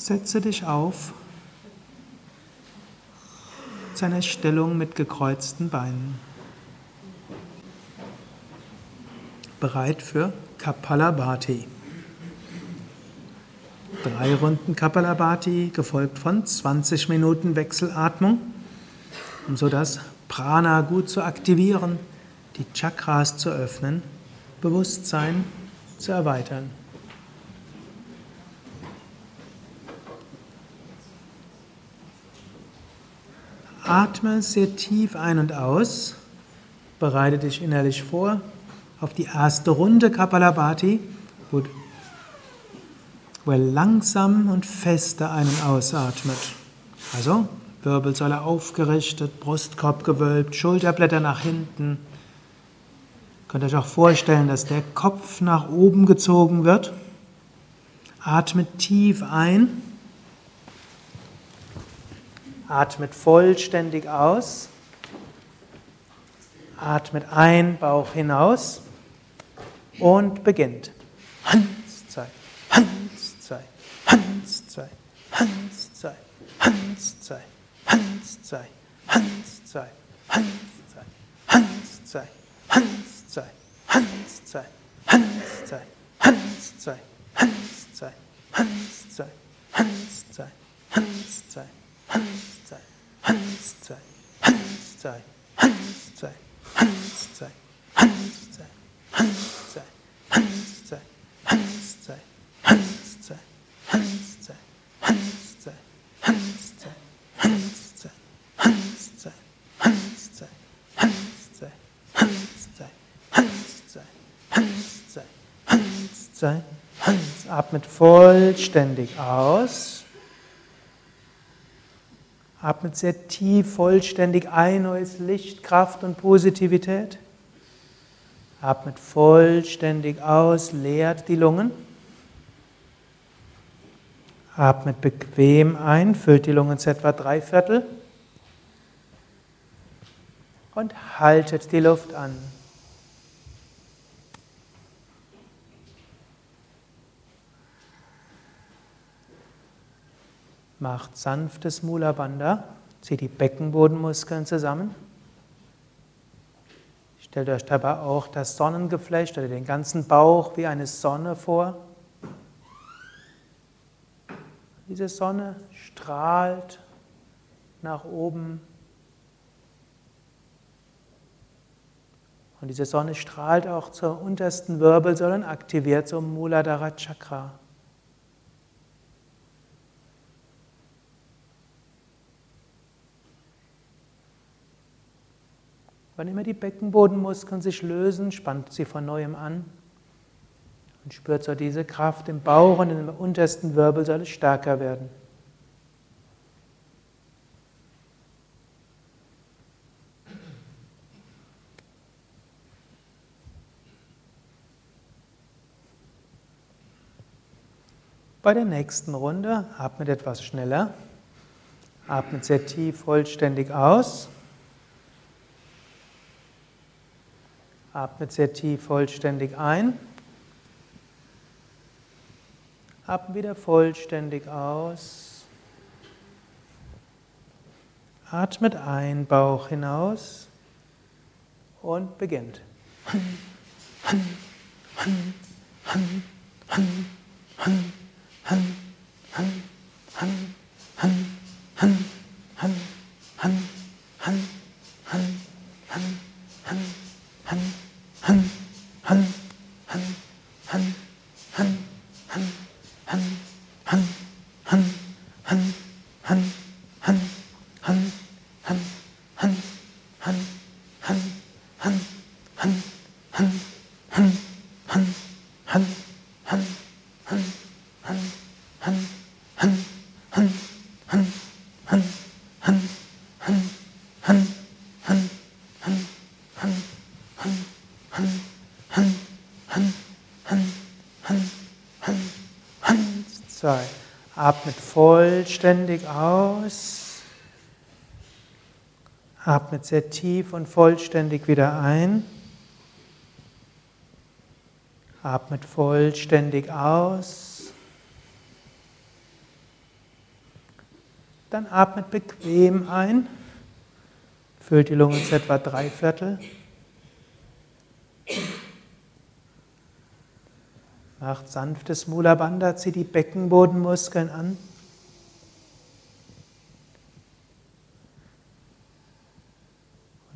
Setze dich auf zu einer Stellung mit gekreuzten Beinen. Bereit für Kapalabhati. Drei Runden Kapalabhati, gefolgt von 20 Minuten Wechselatmung, um so das Prana gut zu aktivieren, die Chakras zu öffnen, Bewusstsein zu erweitern. Atme sehr tief ein und aus. Bereite dich innerlich vor auf die erste Runde Kapalabhati, wo, er langsam und feste ein- und ausatmet. Also Wirbelsäule aufgerichtet, Brustkorb gewölbt, Schulterblätter nach hinten. Könnt ihr euch auch vorstellen, dass der Kopf nach oben gezogen wird. Atmet tief ein. Atmet vollständig aus. Atmet ein, Bauch hinaus und beginnt. Hans, zwei, Hans, zwei, Hans, zwei, Hans, zwei, Hans, zwei, Hans, zwei, Hans, zwei, Hans, zwei, Hans, zwei, Hans, zwei, Hans, zwei, Hans, zwei, Hans, zwei, Hans, zwei, Hans, zwei, Hans, zwei, Hans, zwei, Hans, sei, Hans sei, Hans sei, Hans sei, Hans sei, Hans sei, Hans sei, Hans sei, Hans sei, Hans sei, Hans atmet vollständig aus. Atmet sehr tief, vollständig ein, neues Licht, Kraft und Positivität. Atmet vollständig aus, leert die Lungen. Atmet bequem ein, füllt die Lungen zu etwa drei Viertel. Und haltet die Luft an. Macht sanftes Mula Bandha. Zieht die Beckenbodenmuskeln zusammen. Stellt euch dabei auch das Sonnengeflecht oder den ganzen Bauch wie eine Sonne vor. Diese Sonne strahlt nach oben. Und diese Sonne strahlt auch zur untersten Wirbelsäule und aktiviert so Muladhara Chakra. Wann immer die Beckenbodenmuskeln sich lösen, spannt sie von neuem an und spürt so diese Kraft im Bauch und der untersten Wirbelsäule stärker werden. Bei der nächsten Runde atmet etwas schneller, atmet sehr tief vollständig aus. Atmet sehr tief vollständig ein. Atmet wieder vollständig aus. Atmet ein, Bauch hinaus und beginnt. 한, 한, vollständig aus. Atmet sehr tief und vollständig wieder ein. Atmet vollständig aus. Dann atmet bequem ein. Füllt die Lunge zu etwa drei Viertel. Macht sanftes Mula Bandha, zieht die Beckenbodenmuskeln an.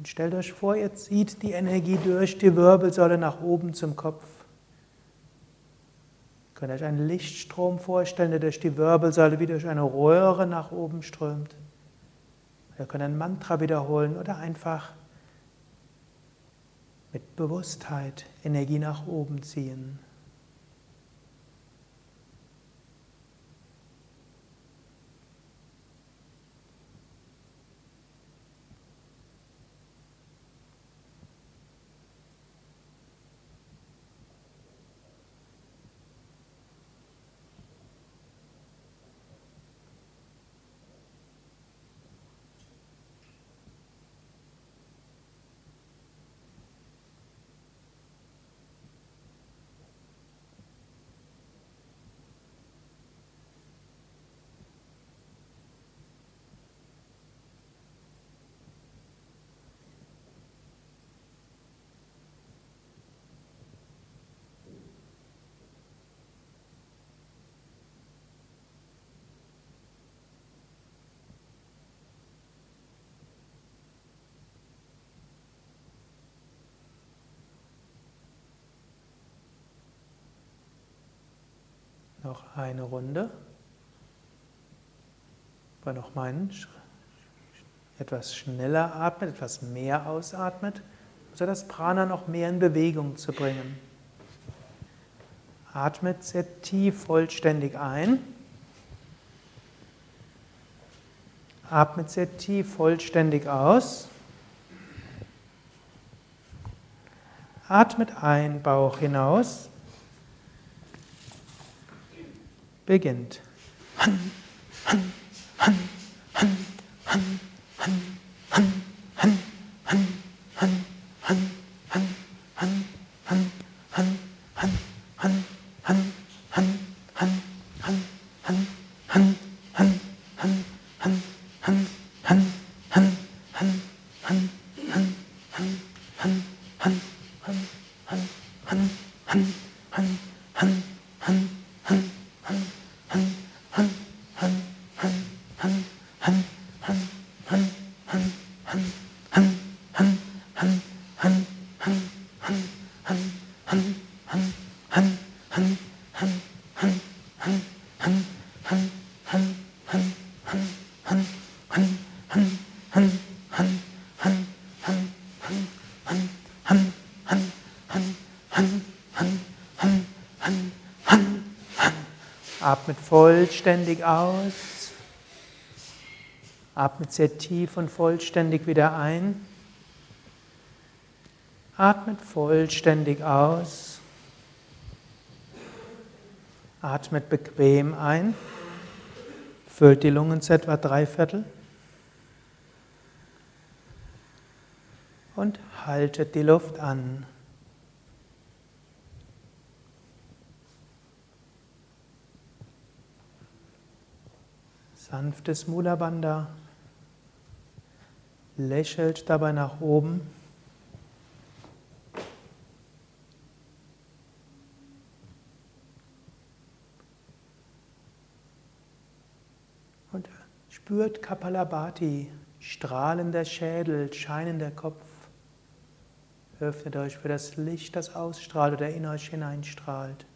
Und stellt euch vor, ihr zieht die Energie durch die Wirbelsäule nach oben zum Kopf. Ihr könnt euch einen Lichtstrom vorstellen, der durch die Wirbelsäule wie durch eine Röhre nach oben strömt. Ihr könnt ein Mantra wiederholen oder einfach mit Bewusstheit Energie nach oben ziehen. Noch eine Runde. Aber noch meinen etwas schneller atmet, etwas mehr ausatmet, so das Prana noch mehr in Bewegung zu bringen. Atmet sehr tief vollständig ein. Atmet sehr tief vollständig aus. Atmet ein, Bauch hinaus beginnt. Han, han, han, han, han, vollständig aus. Atmet sehr tief und vollständig wieder ein. Atmet vollständig aus. Atmet bequem ein. Füllt die Lungen zu etwa drei Viertel. Und haltet die Luft an. Sanftes Mula Bandha. Lächelt dabei nach oben. Und spürt Kapalabhati, strahlender Schädel, scheinender Kopf. Öffnet euch für das Licht, das ausstrahlt oder in euch hineinstrahlt.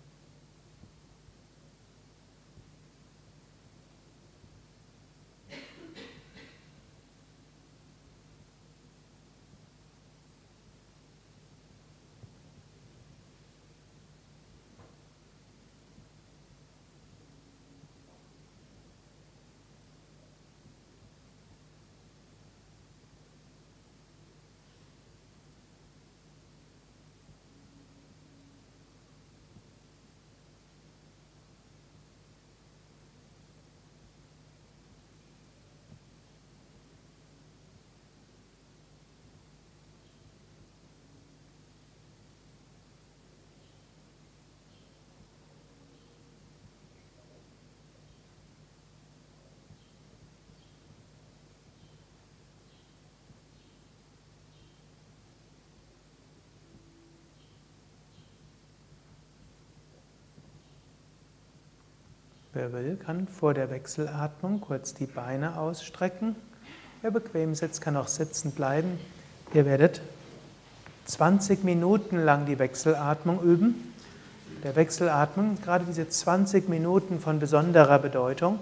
Wer will, kann vor der Wechselatmung kurz die Beine ausstrecken. Wer bequem sitzt, kann auch sitzen bleiben. Ihr werdet 20 Minuten lang die Wechselatmung üben. Der Wechselatmung, gerade diese 20 Minuten von besonderer Bedeutung.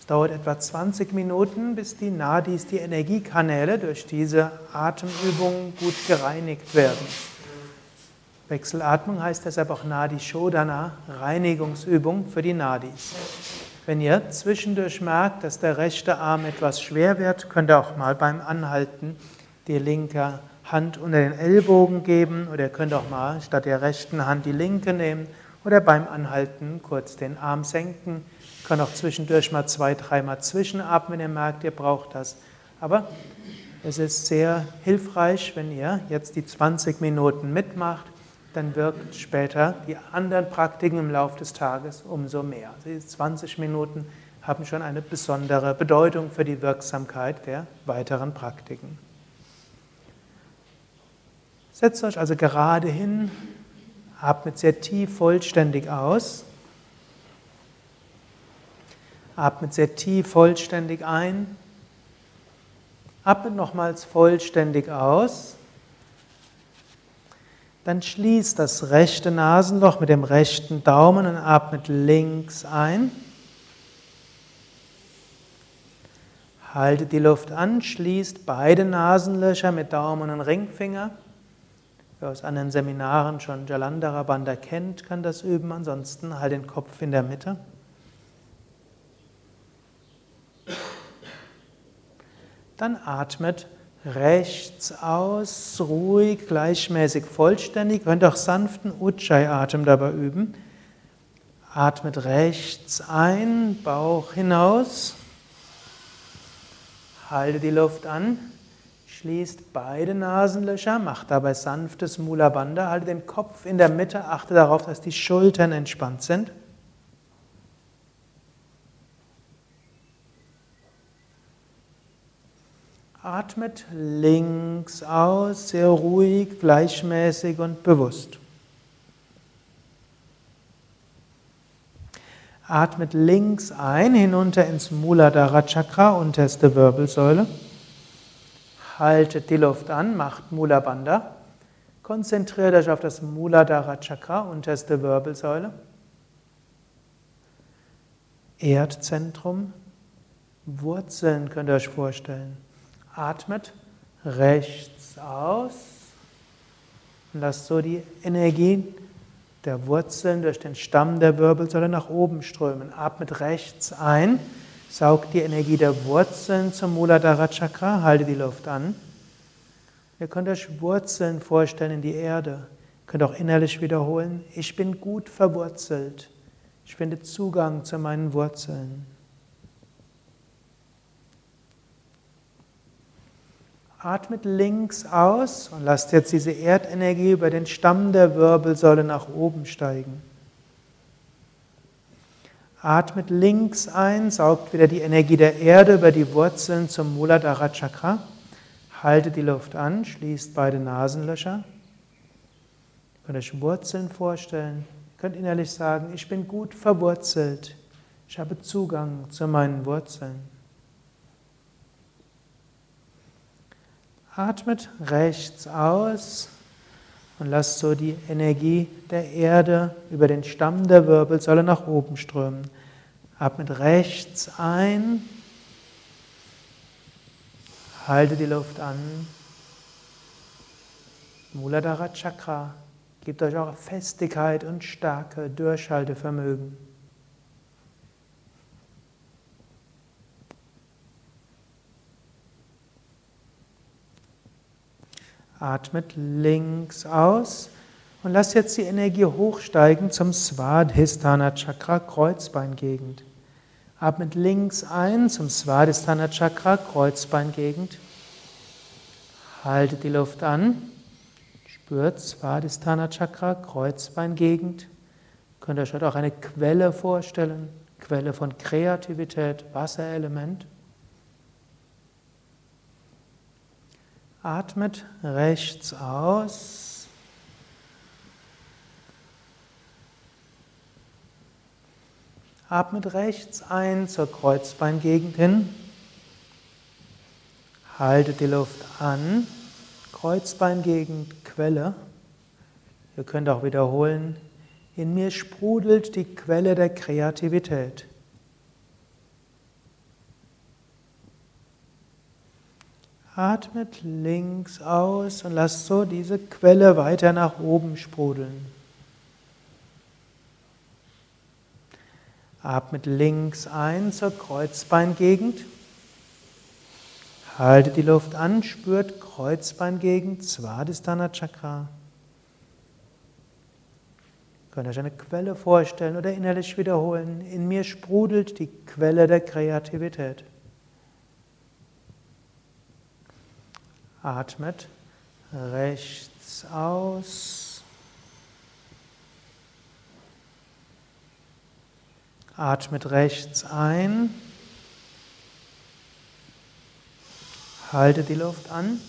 Es dauert etwa 20 Minuten, bis die Nadis, die Energiekanäle durch diese Atemübung gut gereinigt werden. Wechselatmung heißt deshalb auch Nadi Shodana, Reinigungsübung für die Nadis. Wenn ihr zwischendurch merkt, dass der rechte Arm etwas schwer wird, könnt ihr auch mal beim Anhalten die linke Hand unter den Ellbogen geben oder ihr könnt auch mal statt der rechten Hand die linke nehmen oder beim Anhalten kurz den Arm senken. Ihr könnt auch zwischendurch mal zwei, dreimal zwischenatmen, wenn ihr merkt, ihr braucht das. Aber es ist sehr hilfreich, wenn ihr jetzt die 20 Minuten mitmacht dann wirkt später die anderen Praktiken im Laufe des Tages umso mehr. Also diese 20 Minuten haben schon eine besondere Bedeutung für die Wirksamkeit der weiteren Praktiken. Setzt euch also gerade hin, atmet sehr tief vollständig aus, atmet sehr tief vollständig ein, atmet nochmals vollständig aus. Dann schließt das rechte Nasenloch mit dem rechten Daumen und atmet links ein. Haltet die Luft an, schließt beide Nasenlöcher mit Daumen und Ringfinger. Wer aus anderen Seminaren schon Jalandhara Bandha kennt, kann das üben. Ansonsten halt den Kopf in der Mitte. Dann atmet rechts aus, ruhig, gleichmäßig, vollständig. Ihr könnt auch sanften Ujjayi-Atem dabei üben. Atmet rechts ein, Bauch hinaus. Halte die Luft an. Schließt beide Nasenlöcher, macht dabei sanftes Mula Bandha. Halte den Kopf in der Mitte, achte darauf, dass die Schultern entspannt sind. Atmet links aus, sehr ruhig, gleichmäßig und bewusst. Atmet links ein, hinunter ins Muladhara Chakra, unterste Wirbelsäule. Haltet die Luft an, macht Mula Bandha. Konzentriert euch auf das Muladhara Chakra, unterste Wirbelsäule. Erdzentrum, Wurzeln könnt ihr euch vorstellen. Atmet rechts aus und lasst so die Energie der Wurzeln durch den Stamm der Wirbelsäule nach oben strömen. Atmet rechts ein, saugt die Energie der Wurzeln zum Muladhara Chakra, halte die Luft an. Ihr könnt euch Wurzeln vorstellen in die Erde. Ihr könnt auch innerlich wiederholen, ich bin gut verwurzelt. Ich finde Zugang zu meinen Wurzeln. Atmet links aus und lasst jetzt diese Erdenergie über den Stamm der Wirbelsäule nach oben steigen. Atmet links ein, saugt wieder die Energie der Erde über die Wurzeln zum Muladhara Chakra. Haltet die Luft an, schließt beide Nasenlöcher. Ihr könnt euch Wurzeln vorstellen. Ihr könnt innerlich sagen, ich bin gut verwurzelt. Ich habe Zugang zu meinen Wurzeln. Atmet rechts aus und lasst so die Energie der Erde über den Stamm der Wirbelsäule nach oben strömen. Atmet rechts ein. Halte die Luft an. Muladhara Chakra. Gebt euch auch Festigkeit und Stärke, Durchhaltevermögen. Atmet links aus und lasst jetzt die Energie hochsteigen zum Svadhisthana Chakra, Kreuzbeingegend. Atmet links ein zum Svadhisthana Chakra, Kreuzbeingegend. Haltet die Luft an. Spürt Svadhisthana Chakra, Kreuzbeingegend. Könnt ihr euch auch eine Quelle vorstellen, Quelle von Kreativität, Wasserelement. Atmet rechts aus. Atmet rechts ein zur Kreuzbeingegend hin. Haltet die Luft an. Kreuzbeingegend, Quelle. Ihr könnt auch wiederholen, in mir sprudelt die Quelle der Kreativität. Atmet links aus und lasst so diese Quelle weiter nach oben sprudeln. Atmet links ein zur Kreuzbeingegend. Haltet die Luft an, spürt Kreuzbeingegend, Svadhisthana Chakra. Könnt euch eine Quelle vorstellen oder innerlich wiederholen. In mir sprudelt die Quelle der Kreativität. Atmet rechts aus. Atmet rechts ein. Halte die Luft an.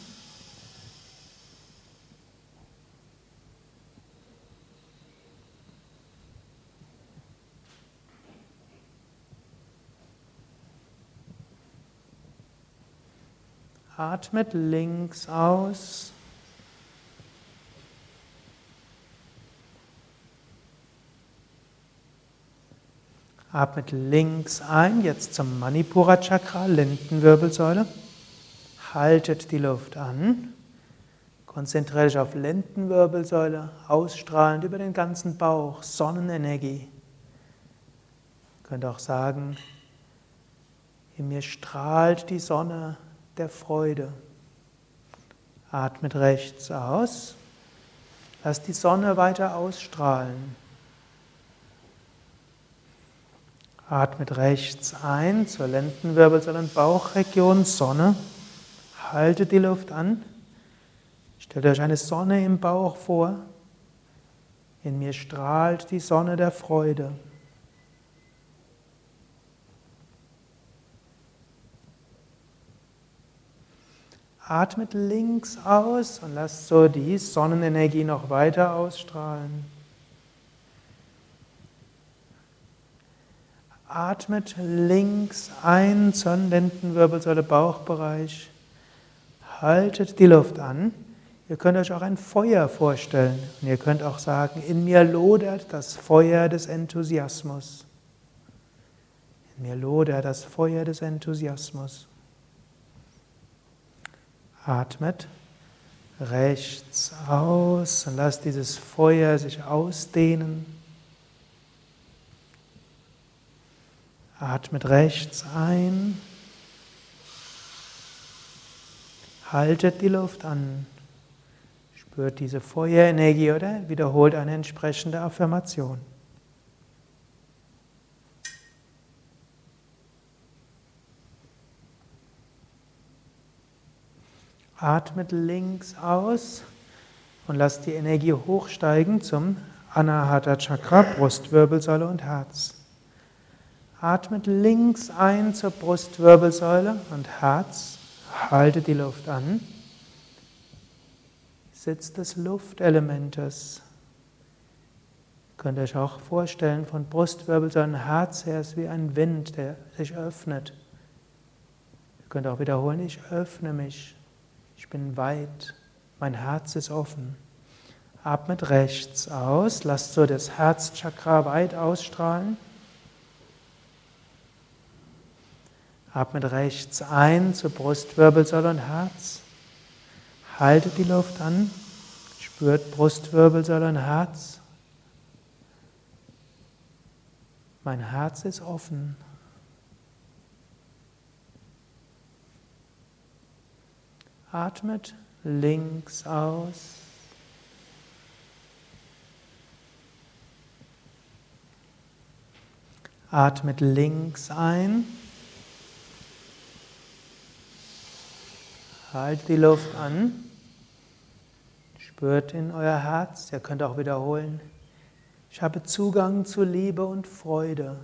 Atmet links aus. Atmet links ein, jetzt zum Manipura Chakra, Lendenwirbelsäule. Haltet die Luft an. Konzentriere dich auf Lendenwirbelsäule, ausstrahlend über den ganzen Bauch, Sonnenenergie. Ihr könnt auch sagen, in mir strahlt die Sonne der Freude. Atmet rechts aus. Lass die Sonne weiter ausstrahlen. Atmet rechts ein zur Lendenwirbelsäule und Bauchregion Sonne. Haltet die Luft an. Stellt euch eine Sonne im Bauch vor. In mir strahlt die Sonne der Freude. Atmet links aus und lasst so die Sonnenenergie noch weiter ausstrahlen. Atmet links ein zur Lendenwirbelsäule, Bauchbereich. Haltet die Luft an. Ihr könnt euch auch ein Feuer vorstellen. Und ihr könnt auch sagen, in mir lodert das Feuer des Enthusiasmus. In mir lodert das Feuer des Enthusiasmus. Atmet rechts aus und lasst dieses Feuer sich ausdehnen. Atmet rechts ein. Haltet die Luft an. Spürt diese Feuerenergie oder wiederholt eine entsprechende Affirmation. Atmet links aus und lasst die Energie hochsteigen zum Anahata Chakra, Brustwirbelsäule und Herz. Atmet links ein zur Brustwirbelsäule und Herz. Haltet die Luft an. Sitz des Luftelementes. Könnt ihr euch auch vorstellen, von Brustwirbelsäule und Herz her ist wie ein Wind, der sich öffnet. Ihr könnt auch wiederholen, ich öffne mich. Ich bin weit, mein Herz ist offen. Atmet rechts aus, lasst so das Herzchakra weit ausstrahlen. Atmet rechts ein zur Brustwirbelsäule und Herz. Haltet die Luft an, spürt Brustwirbelsäule und Herz. Mein Herz ist offen. Atmet links aus. Atmet links ein. Halt die Luft an. Spürt in euer Herz. Ihr könnt auch wiederholen. Ich habe Zugang zu Liebe und Freude.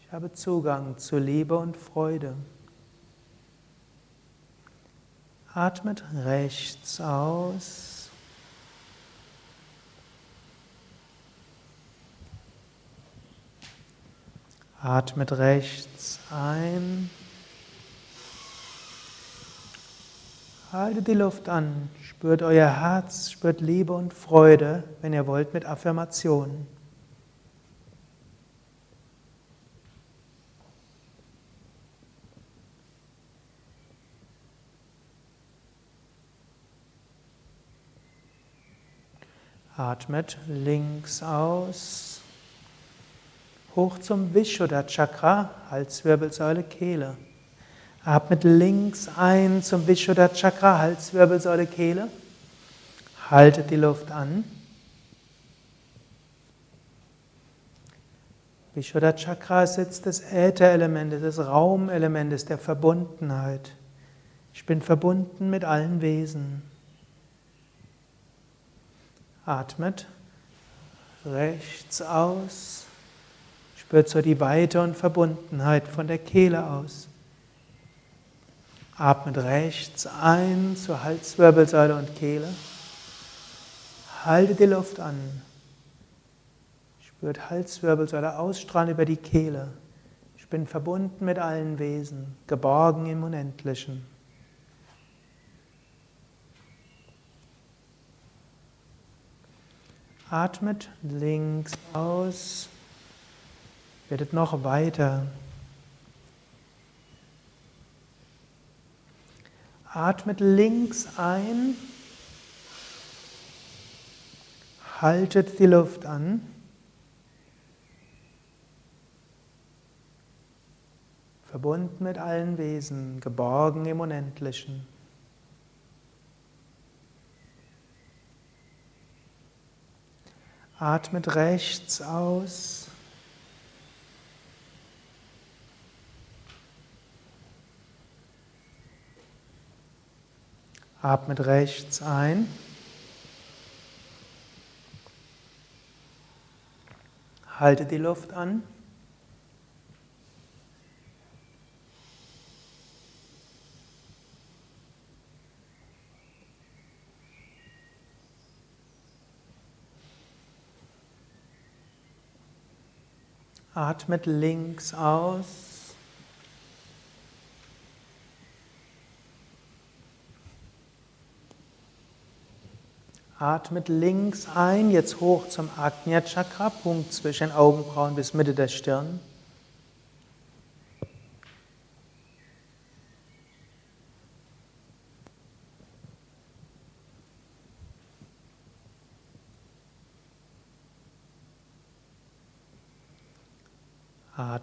Ich habe Zugang zu Liebe und Freude. Atmet rechts aus. Atmet rechts ein. Haltet die Luft an, spürt euer Herz, spürt Liebe und Freude, wenn ihr wollt, mit Affirmationen. Atmet links aus, hoch zum Vishuddha Chakra, Halswirbelsäule, Kehle. Atmet links ein zum Vishuddha Chakra, Halswirbelsäule, Kehle. Haltet die Luft an. Vishuddha Chakra ist jetzt das Ätherelement, das Raumelement der Verbundenheit. Ich bin verbunden mit allen Wesen. Atmet rechts aus. Spürt so die Weite und Verbundenheit von der Kehle aus. Atmet rechts ein zur Halswirbelsäule und Kehle. Halte die Luft an. Spürt Halswirbelsäule ausstrahlen über die Kehle. Ich bin verbunden mit allen Wesen, geborgen im Unendlichen. Atmet links aus. Werdet noch weiter. Atmet links ein. Haltet die Luft an. Verbunden mit allen Wesen, geborgen im Unendlichen. Atmet rechts aus. Atmet rechts ein. Halte die Luft an. Atmet links aus. Atmet links ein, jetzt hoch zum Ajna Chakra, Punkt zwischen Augenbrauen bis Mitte der Stirn.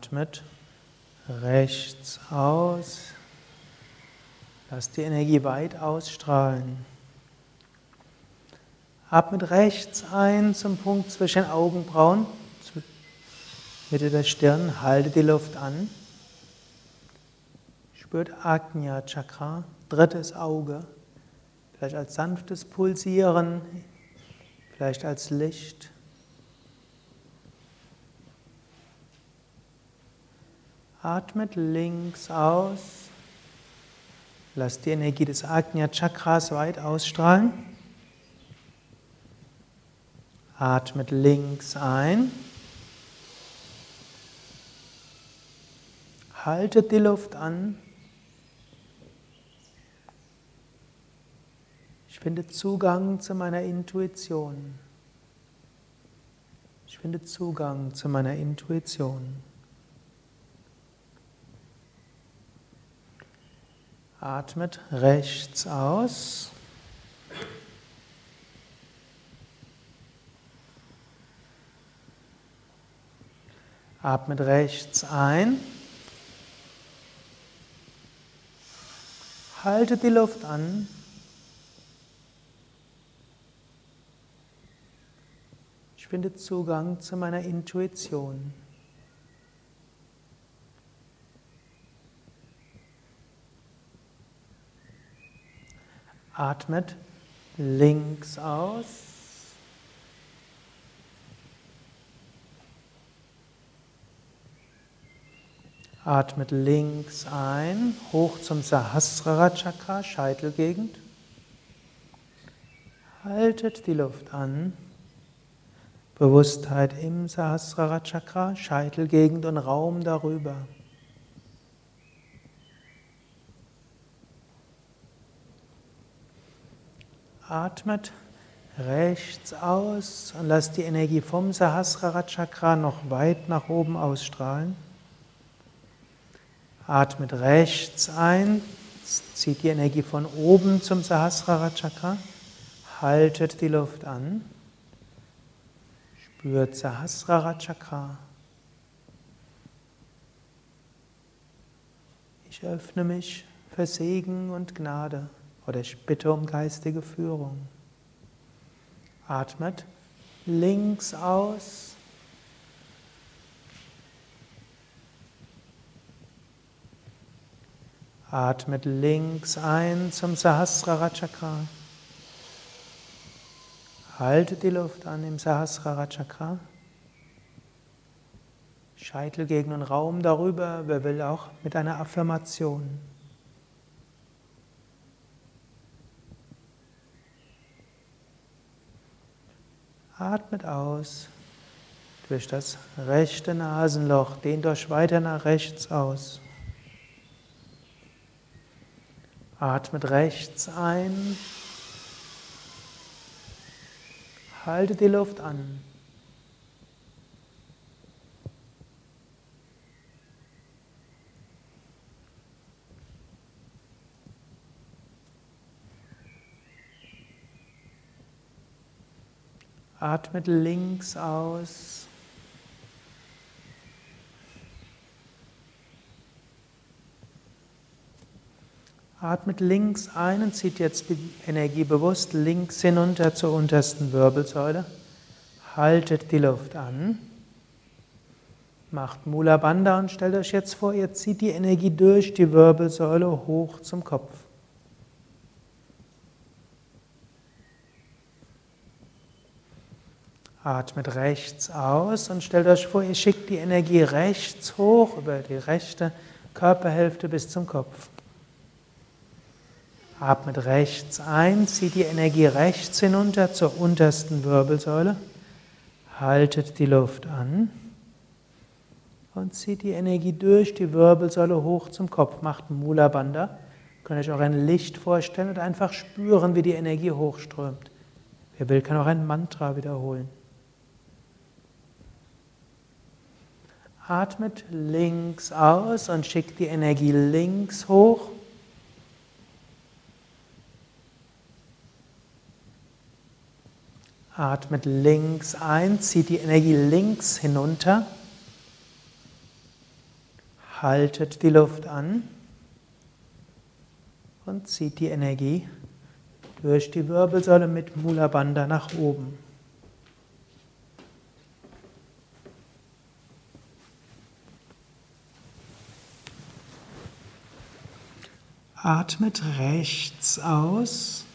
Atmet rechts aus. Lass die Energie weit ausstrahlen. Atmet rechts ein zum Punkt zwischen Augenbrauen, Mitte der Stirn. Halte die Luft an. Spürt Ajna Chakra, drittes Auge. Vielleicht als sanftes Pulsieren, vielleicht als Licht. Atmet links aus. Lass die Energie des Ajna Chakras weit ausstrahlen. Atmet links ein. Haltet die Luft an. Ich finde Zugang zu meiner Intuition. Ich finde Zugang zu meiner Intuition. Atmet rechts aus. Atmet rechts ein. Haltet die Luft an. Ich finde Zugang zu meiner Intuition. Atmet links aus. Atmet links ein, hoch zum Sahasrara Chakra, Scheitelgegend. Haltet die Luft an. Bewusstheit im Sahasrara Chakra, Scheitelgegend und Raum darüber. Atmet rechts aus und lasst die Energie vom Sahasrara Chakra noch weit nach oben ausstrahlen. Atmet rechts ein, zieht die Energie von oben zum Sahasrara Chakra, haltet die Luft an, spürt Sahasrara Chakra. Ich öffne mich für Segen und Gnade oder ich bitte um geistige Führung. Atmet links aus. Atmet links ein zum Sahasrara Chakra. Haltet die Luft an im Sahasrara Chakra. Scheitelgegend und Raum darüber, wer will auch mit einer Affirmation. Atmet aus durch das rechte Nasenloch, dehnt euch weiter nach rechts aus. Atmet rechts ein. Haltet die Luft an. Atmet links aus. Atmet links ein und zieht jetzt die Energie bewusst links hinunter zur untersten Wirbelsäule. Haltet die Luft an. Macht Mula Bandha und stellt euch jetzt vor, ihr zieht die Energie durch die Wirbelsäule hoch zum Kopf. Atmet rechts aus und stellt euch vor, ihr schickt die Energie rechts hoch über die rechte Körperhälfte bis zum Kopf. Atmet rechts ein, zieht die Energie rechts hinunter zur untersten Wirbelsäule. Haltet die Luft an und zieht die Energie durch die Wirbelsäule hoch zum Kopf. Macht Mula Bandha. Könnt euch auch ein Licht vorstellen und einfach spüren, wie die Energie hochströmt. Wer will, kann auch ein Mantra wiederholen. Atmet links aus und schickt die Energie links hoch. Atmet links ein, zieht die Energie links hinunter. Haltet die Luft an und zieht die Energie durch die Wirbelsäule mit Mula Bandha nach oben. Atmet rechts aus.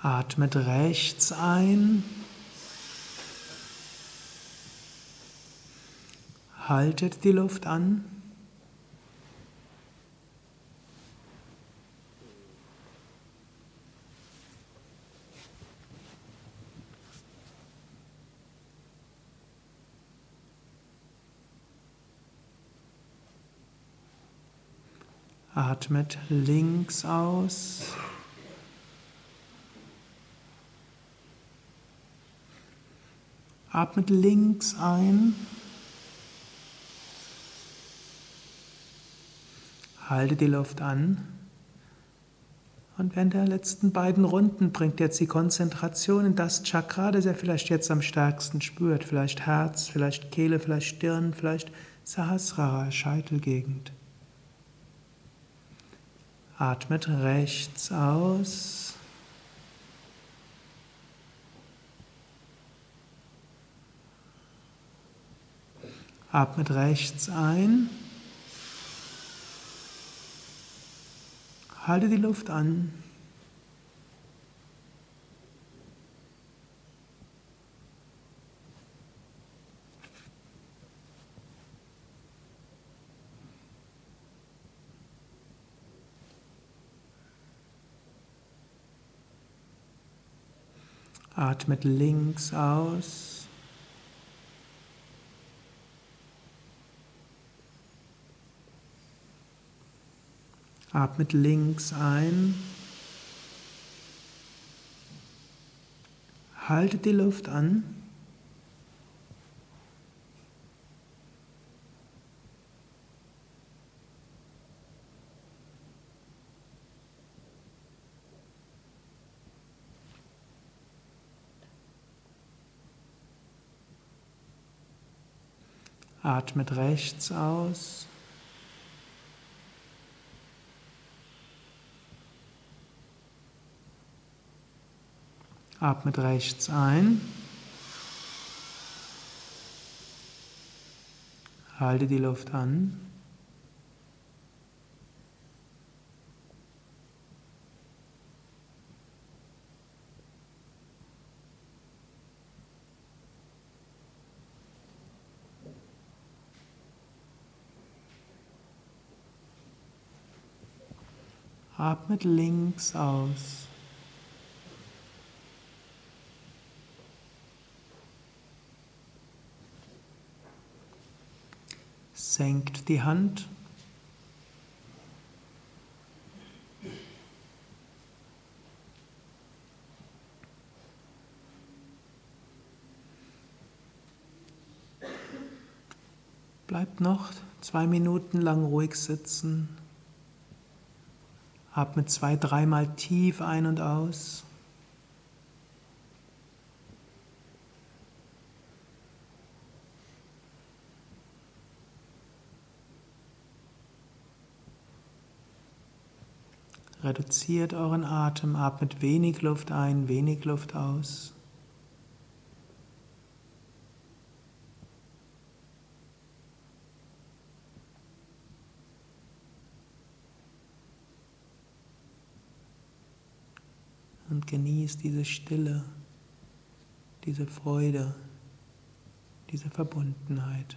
Atmet rechts ein. Haltet die Luft an. Atmet links aus. Atmet links ein. Halte die Luft an. Und während der letzten beiden Runden bringt jetzt die Konzentration in das Chakra, das er vielleicht jetzt am stärksten spürt. Vielleicht Herz, vielleicht Kehle, vielleicht Stirn, vielleicht Sahasrara, Scheitelgegend. Atmet rechts aus. Atmet rechts ein. Halte die Luft an. Atmet links aus. Atmet links ein. Haltet die Luft an. Atmet rechts aus. Atmet rechts ein. Halte die Luft an. Atmet links aus. Senkt die Hand. Bleibt noch zwei Minuten lang ruhig sitzen. Atme zwei, dreimal tief ein und aus. Reduziert euren Atem, atmet wenig Luft ein, wenig Luft aus. Und genieß diese Stille, diese Freude, diese Verbundenheit.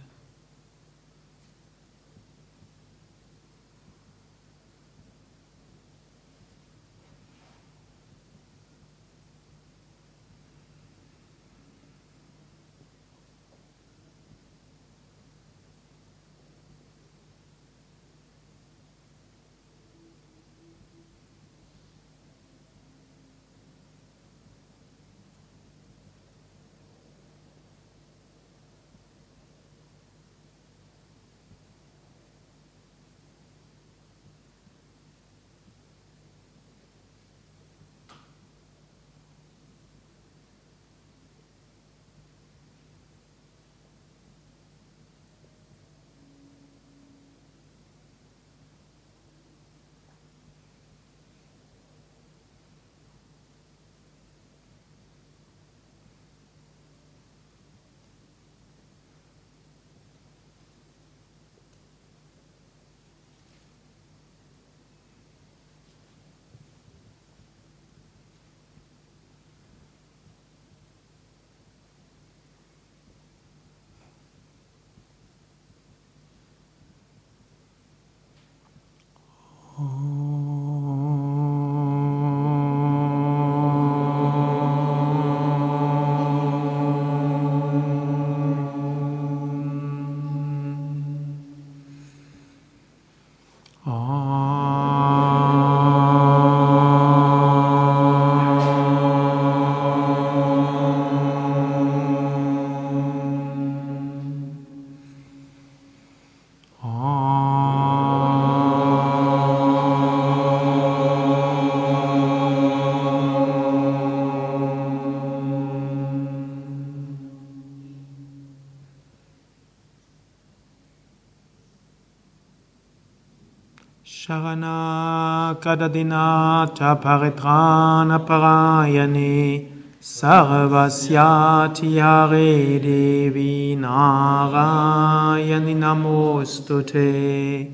Sharanakadadinata paritrana parayane Sarvasyati Hare Devi Narayani Namostute.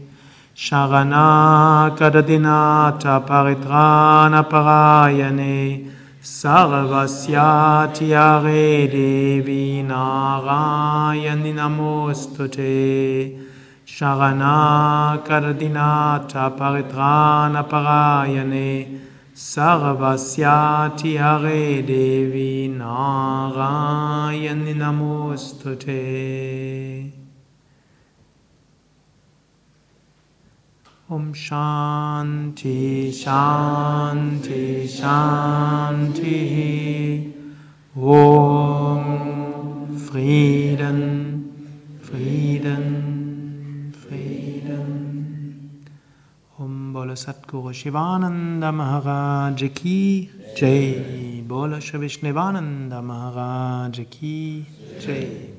Sharanakadadinata paritrana parayane Sarvasyati Hare Devi Narayani Namostute Sharana Kardinata Paritrana Parayane Sarvasyati Hare Devi Narayani Namostute. Om Shanti Shanti Shanti Om Frieden Bolo Satguru Shivananda Maharaj Ki? Jai Bolo Shri Vishnevananda Maharaj Ki? Jai